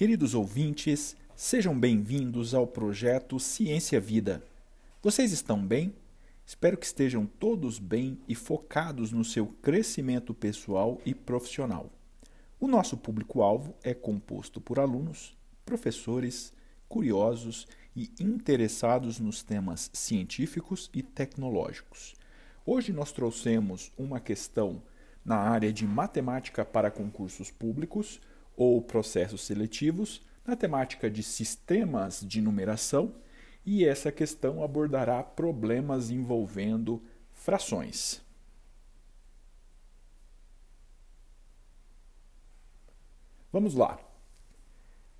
Queridos ouvintes, sejam bem-vindos ao projeto Ciência Vida. Vocês estão bem? Espero que estejam todos bem e focados no seu crescimento pessoal e profissional. O nosso público-alvo é composto por alunos, professores, curiosos e interessados nos temas científicos e tecnológicos. Hoje nós trouxemos uma questão na área de matemática para concursos públicos ou processos seletivos, na temática de sistemas de numeração e essa questão abordará problemas envolvendo frações. Vamos lá.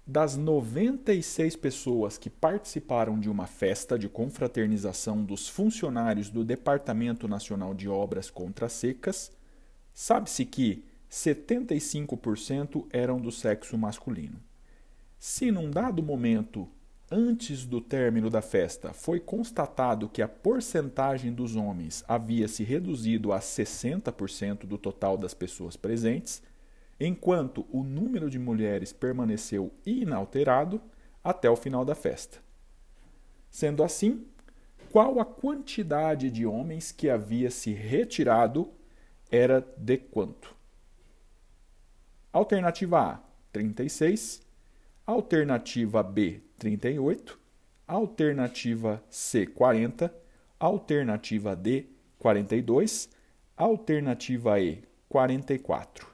Das 96 pessoas que participaram de uma festa de confraternização dos funcionários do Departamento Nacional de Obras Contra Secas, sabe-se que 75% eram do sexo masculino. Se num dado momento antes do término da festa, foi constatado que a porcentagem dos homens havia se reduzido a 60% do total das pessoas presentes, enquanto o número de mulheres permaneceu inalterado até o final da festa. Sendo assim, qual a quantidade de homens que havia se retirado era de quanto? Alternativa A, 36. Alternativa B, 38, alternativa C, 40, alternativa D, 42, alternativa E, 44.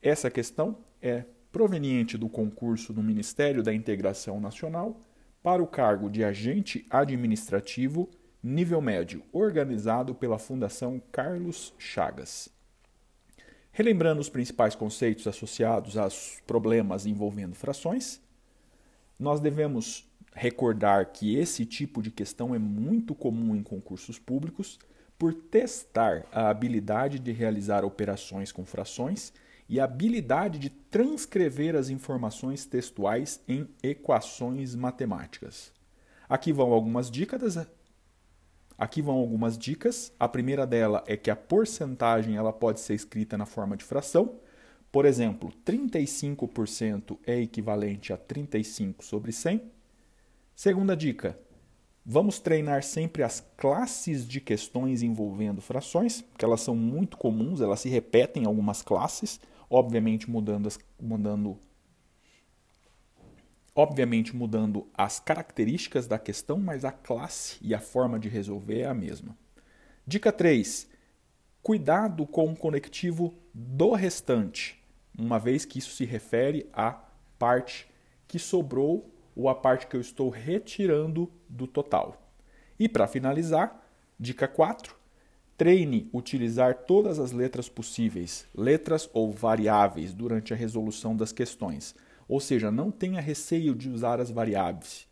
Essa questão é proveniente do concurso do Ministério da Integração Nacional para o cargo de agente administrativo nível médio, organizado pela Fundação Carlos Chagas. Relembrando os principais conceitos associados aos problemas envolvendo frações, nós devemos recordar que esse tipo de questão é muito comum em concursos públicos por testar a habilidade de realizar operações com frações e a habilidade de transcrever as informações textuais em equações matemáticas. Aqui vão algumas dicas. Aqui vão algumas dicas. A primeira dela é que a porcentagem ela pode ser escrita na forma de fração por exemplo, 35% é equivalente a 35 sobre 100. Segunda dica: vamos treinar sempre as classes de questões envolvendo frações, que elas são muito comuns, elas se repetem em algumas classes, obviamente mudando as, mudando obviamente mudando as características da questão, mas a classe e a forma de resolver é a mesma. Dica 3. Cuidado com o conectivo do restante uma vez que isso se refere à parte que sobrou ou à parte que eu estou retirando do total. E para finalizar, dica 4, treine utilizar todas as letras possíveis, letras ou variáveis, durante a resolução das questões. Ou seja, não tenha receio de usar as variáveis.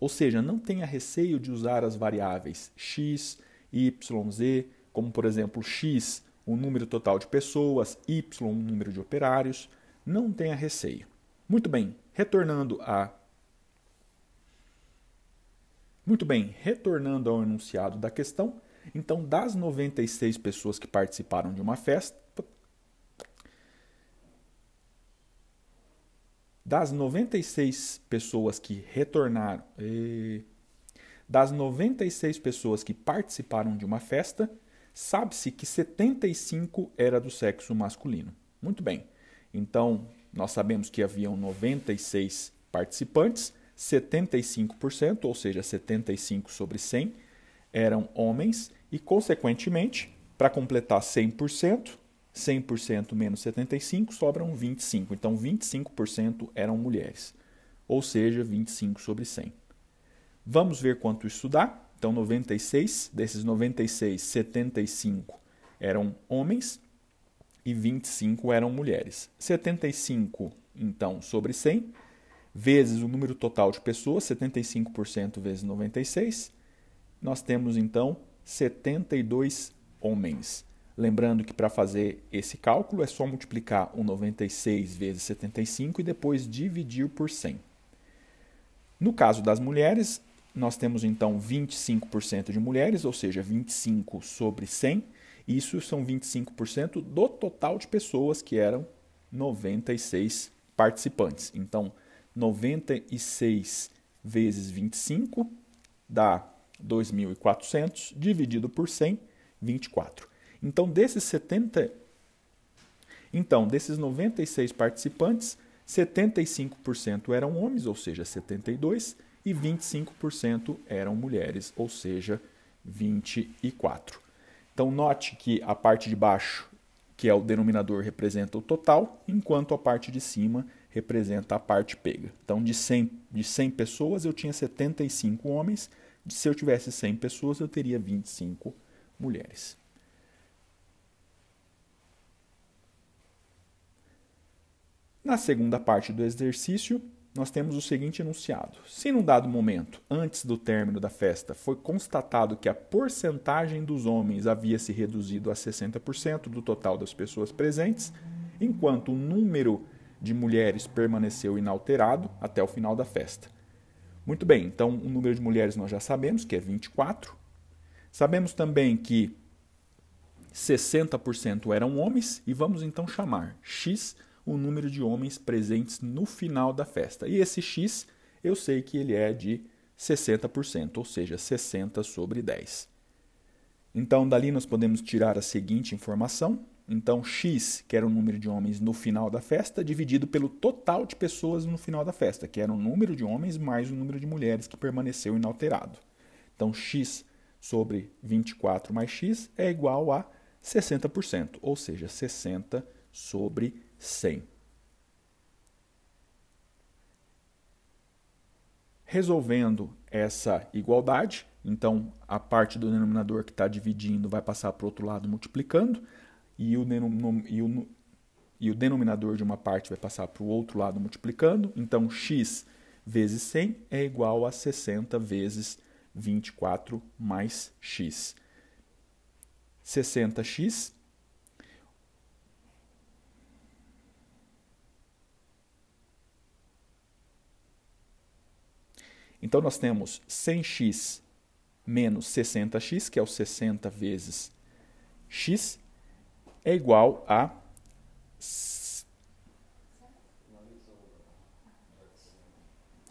Ou seja, não tenha receio de usar as variáveis x, y, z, como por exemplo x o número total de pessoas, Y, o número de operários. Não tenha receio. Muito bem, retornando a. Muito bem, retornando ao enunciado da questão, então, das 96 pessoas que participaram de uma festa, das 96 pessoas que retornaram, das 96 pessoas que participaram de uma festa, Sabe-se que 75 era do sexo masculino. Muito bem. Então, nós sabemos que haviam 96 participantes, 75%, ou seja, 75 sobre 100, eram homens e, consequentemente, para completar 100%, 100% menos 75 sobram 25. Então, 25% eram mulheres, ou seja, 25 sobre 100. Vamos ver quanto isso dá? Então, 96, desses 96, 75 eram homens e 25 eram mulheres. 75, então, sobre 100, vezes o número total de pessoas, 75% vezes 96, nós temos então 72 homens. Lembrando que para fazer esse cálculo é só multiplicar o 96 vezes 75 e depois dividir por 100. No caso das mulheres, nós temos então 25% de mulheres, ou seja, 25 sobre 100. Isso são 25% do total de pessoas que eram 96 participantes. Então, 96 vezes 25 dá 2.400, dividido por 100, 24. Então, desses 70 Então, desses 96 participantes, 75% eram homens, ou seja, 72, e 25% eram mulheres, ou seja, 24. Então, note que a parte de baixo, que é o denominador, representa o total, enquanto a parte de cima representa a parte pega. Então, de 100, de 100 pessoas, eu tinha 75 homens. Se eu tivesse 100 pessoas, eu teria 25 mulheres. Na segunda parte do exercício, nós temos o seguinte enunciado: se num dado momento, antes do término da festa, foi constatado que a porcentagem dos homens havia se reduzido a 60% do total das pessoas presentes, enquanto o número de mulheres permaneceu inalterado até o final da festa. Muito bem, então o número de mulheres nós já sabemos que é 24. Sabemos também que 60% eram homens e vamos então chamar X o número de homens presentes no final da festa. E esse X eu sei que ele é de 60%, ou seja, 60 sobre 10. Então, dali nós podemos tirar a seguinte informação: então, x, que era o número de homens no final da festa, dividido pelo total de pessoas no final da festa, que era o número de homens mais o número de mulheres que permaneceu inalterado. Então, x sobre 24 mais x é igual a 60%, ou seja, 60 sobre 100. Resolvendo essa igualdade, então a parte do denominador que está dividindo vai passar para o outro lado multiplicando e o, e, o, e o denominador de uma parte vai passar para o outro lado multiplicando. Então, x vezes 100 é igual a 60 vezes 24 mais x. 60x Então, nós temos 100x menos 60x, que é o 60 vezes x, é igual a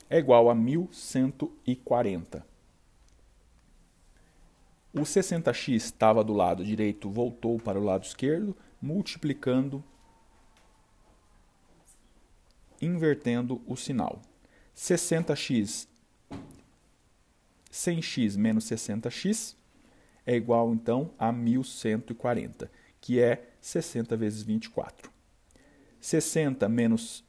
é igual a 1140. O 60x estava do lado direito, voltou para o lado esquerdo, multiplicando, invertendo o sinal. 60x 100x menos 60x é igual então a 1140 que é 60 vezes 24. 60 menos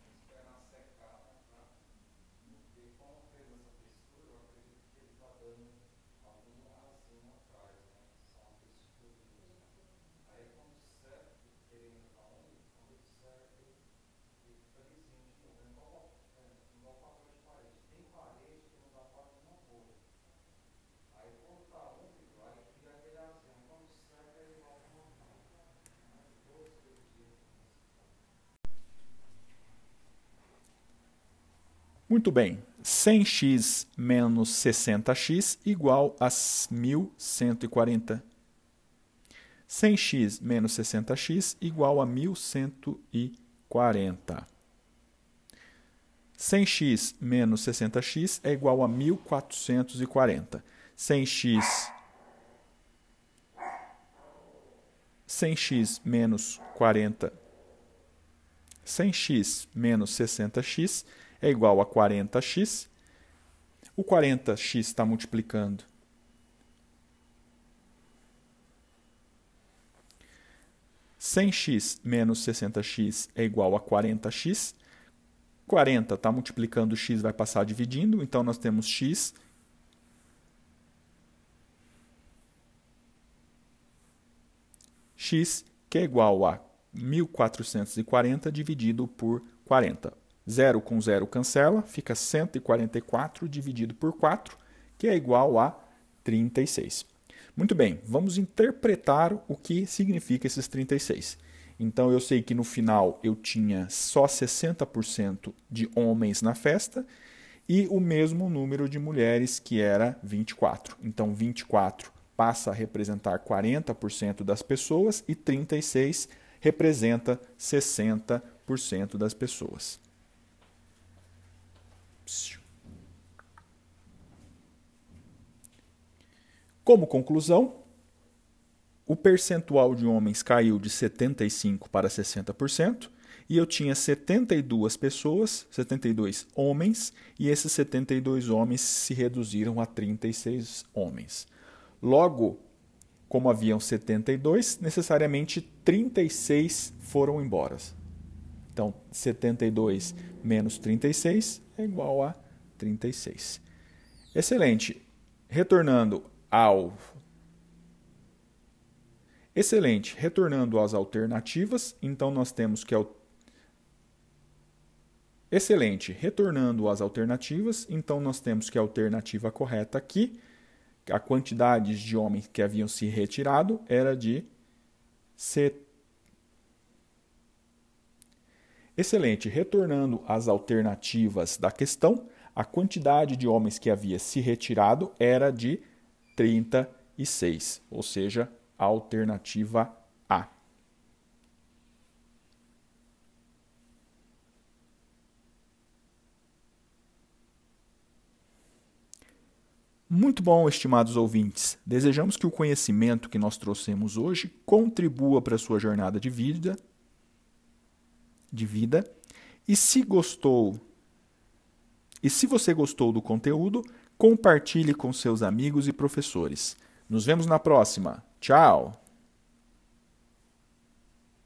Muito bem, 100x menos 60x igual a 1140. 100x menos 60x igual a 1140. 100x menos 60x é igual a 1440. 100x 100x menos 40 100x menos 60x é igual a 40x. O 40x está multiplicando. Cem x menos 60x é igual a 40x. 40 está multiplicando x, vai passar dividindo, então nós temos x x, que é igual a 1440 dividido por 40. 0 com 0 cancela, fica 144 dividido por 4, que é igual a 36. Muito bem, vamos interpretar o que significa esses 36. Então eu sei que no final eu tinha só 60% de homens na festa e o mesmo número de mulheres, que era 24. Então 24 passa a representar 40% das pessoas e 36 representa 60% das pessoas. Como conclusão, o percentual de homens caiu de 75% para 60%, e eu tinha 72 pessoas, 72 homens, e esses 72 homens se reduziram a 36 homens. Logo, como haviam 72, necessariamente 36 foram embora. Então, 72 menos 36 é igual a 36. Excelente. Retornando ao. Excelente. Retornando às alternativas, então nós temos que. Excelente. Retornando às alternativas, então nós temos que a alternativa correta aqui, a quantidade de homens que haviam se retirado era de 70. Excelente. Retornando às alternativas da questão, a quantidade de homens que havia se retirado era de 36, ou seja, a alternativa A. Muito bom, estimados ouvintes. Desejamos que o conhecimento que nós trouxemos hoje contribua para a sua jornada de vida. De vida. E se gostou, e se você gostou do conteúdo, compartilhe com seus amigos e professores. Nos vemos na próxima. Tchau!